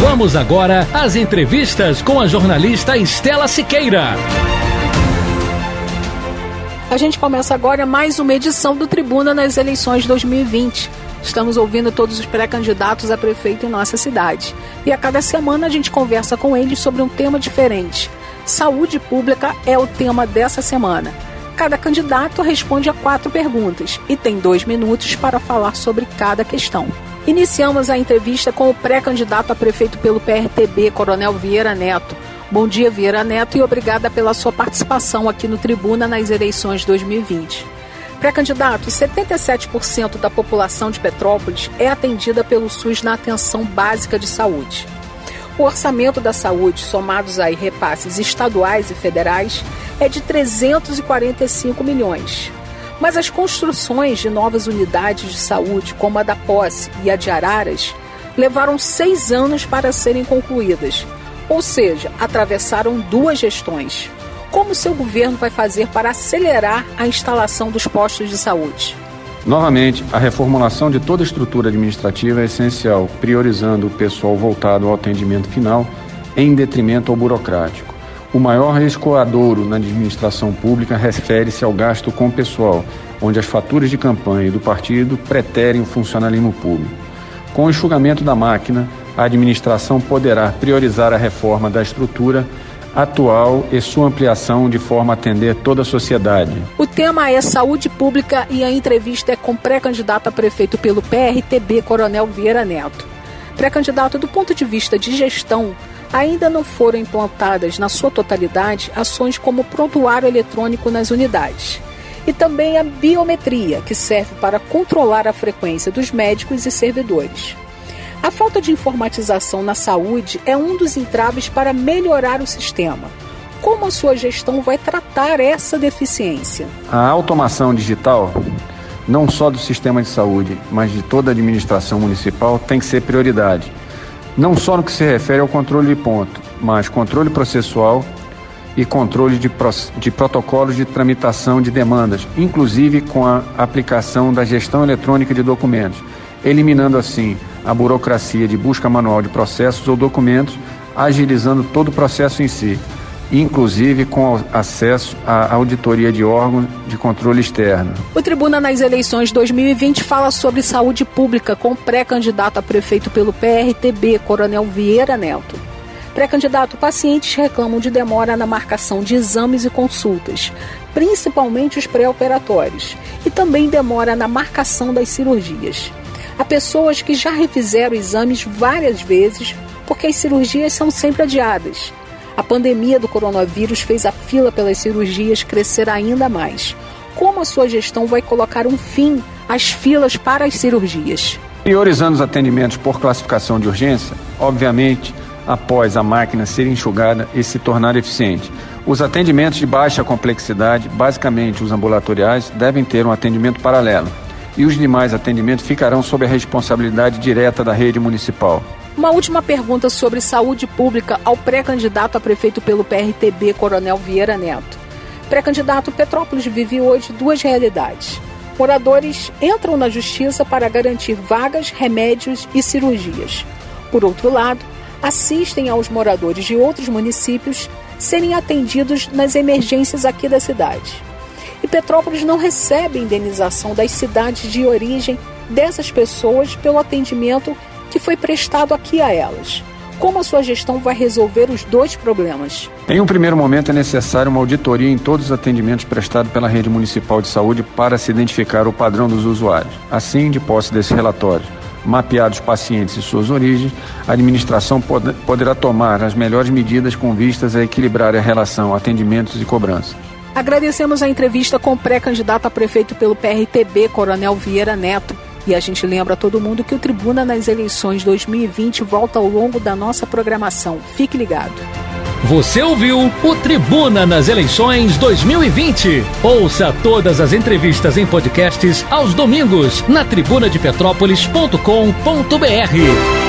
Vamos agora às entrevistas com a jornalista Estela Siqueira. A gente começa agora mais uma edição do Tribuna nas eleições 2020. Estamos ouvindo todos os pré-candidatos a prefeito em nossa cidade. E a cada semana a gente conversa com eles sobre um tema diferente. Saúde pública é o tema dessa semana. Cada candidato responde a quatro perguntas e tem dois minutos para falar sobre cada questão. Iniciamos a entrevista com o pré-candidato a prefeito pelo PRTB, Coronel Vieira Neto. Bom dia, Vieira Neto, e obrigada pela sua participação aqui no Tribuna nas eleições 2020. Pré-candidato, 77% da população de Petrópolis é atendida pelo SUS na atenção básica de saúde. O orçamento da saúde, somados aí repasses estaduais e federais, é de 345 milhões. Mas as construções de novas unidades de saúde, como a da Posse e a de Araras, levaram seis anos para serem concluídas, ou seja, atravessaram duas gestões. Como seu governo vai fazer para acelerar a instalação dos postos de saúde? Novamente, a reformulação de toda a estrutura administrativa é essencial, priorizando o pessoal voltado ao atendimento final em detrimento ao burocrático. O maior escoadouro na administração pública refere-se ao gasto com pessoal, onde as faturas de campanha do partido preterem o funcionalismo público. Com o enxugamento da máquina, a administração poderá priorizar a reforma da estrutura atual e sua ampliação de forma a atender toda a sociedade. O tema é saúde pública e a entrevista é com pré-candidato a prefeito pelo PRTB, Coronel Vieira Neto. Pré-candidato do ponto de vista de gestão, ainda não foram implantadas na sua totalidade ações como prontuário eletrônico nas unidades. E também a biometria, que serve para controlar a frequência dos médicos e servidores. A falta de informatização na saúde é um dos entraves para melhorar o sistema. Como a sua gestão vai tratar essa deficiência? A automação digital, não só do sistema de saúde, mas de toda a administração municipal, tem que ser prioridade. Não só no que se refere ao controle de ponto, mas controle processual e controle de, de protocolos de tramitação de demandas, inclusive com a aplicação da gestão eletrônica de documentos, eliminando assim a burocracia de busca manual de processos ou documentos, agilizando todo o processo em si, inclusive com acesso à auditoria de órgãos de controle externo. O Tribuna nas eleições 2020 fala sobre saúde pública com pré-candidato a prefeito pelo PRTB, Coronel Vieira Neto. Pré-candidato, pacientes reclamam de demora na marcação de exames e consultas, principalmente os pré-operatórios, e também demora na marcação das cirurgias. Há pessoas que já refizeram exames várias vezes porque as cirurgias são sempre adiadas. A pandemia do coronavírus fez a fila pelas cirurgias crescer ainda mais. Como a sua gestão vai colocar um fim às filas para as cirurgias? Priorizando os atendimentos por classificação de urgência, obviamente, após a máquina ser enxugada e se tornar eficiente. Os atendimentos de baixa complexidade, basicamente os ambulatoriais, devem ter um atendimento paralelo e os demais atendimentos ficarão sob a responsabilidade direta da rede municipal. Uma última pergunta sobre saúde pública ao pré-candidato a prefeito pelo PRTB, Coronel Vieira Neto. Pré-candidato Petrópolis vive hoje duas realidades. Moradores entram na justiça para garantir vagas, remédios e cirurgias. Por outro lado, assistem aos moradores de outros municípios serem atendidos nas emergências aqui da cidade e Petrópolis não recebe indenização das cidades de origem dessas pessoas pelo atendimento que foi prestado aqui a elas. Como a sua gestão vai resolver os dois problemas? Em um primeiro momento, é necessário uma auditoria em todos os atendimentos prestados pela rede municipal de saúde para se identificar o padrão dos usuários. Assim, de posse desse relatório, mapeados pacientes e suas origens, a administração poderá tomar as melhores medidas com vistas a equilibrar a relação atendimentos e cobranças. Agradecemos a entrevista com o pré-candidato a prefeito pelo PRTB, Coronel Vieira Neto. E a gente lembra a todo mundo que o Tribuna nas eleições 2020 volta ao longo da nossa programação. Fique ligado. Você ouviu o Tribuna nas eleições 2020. Ouça todas as entrevistas em podcasts aos domingos na tribunadepetrópolis.com.br.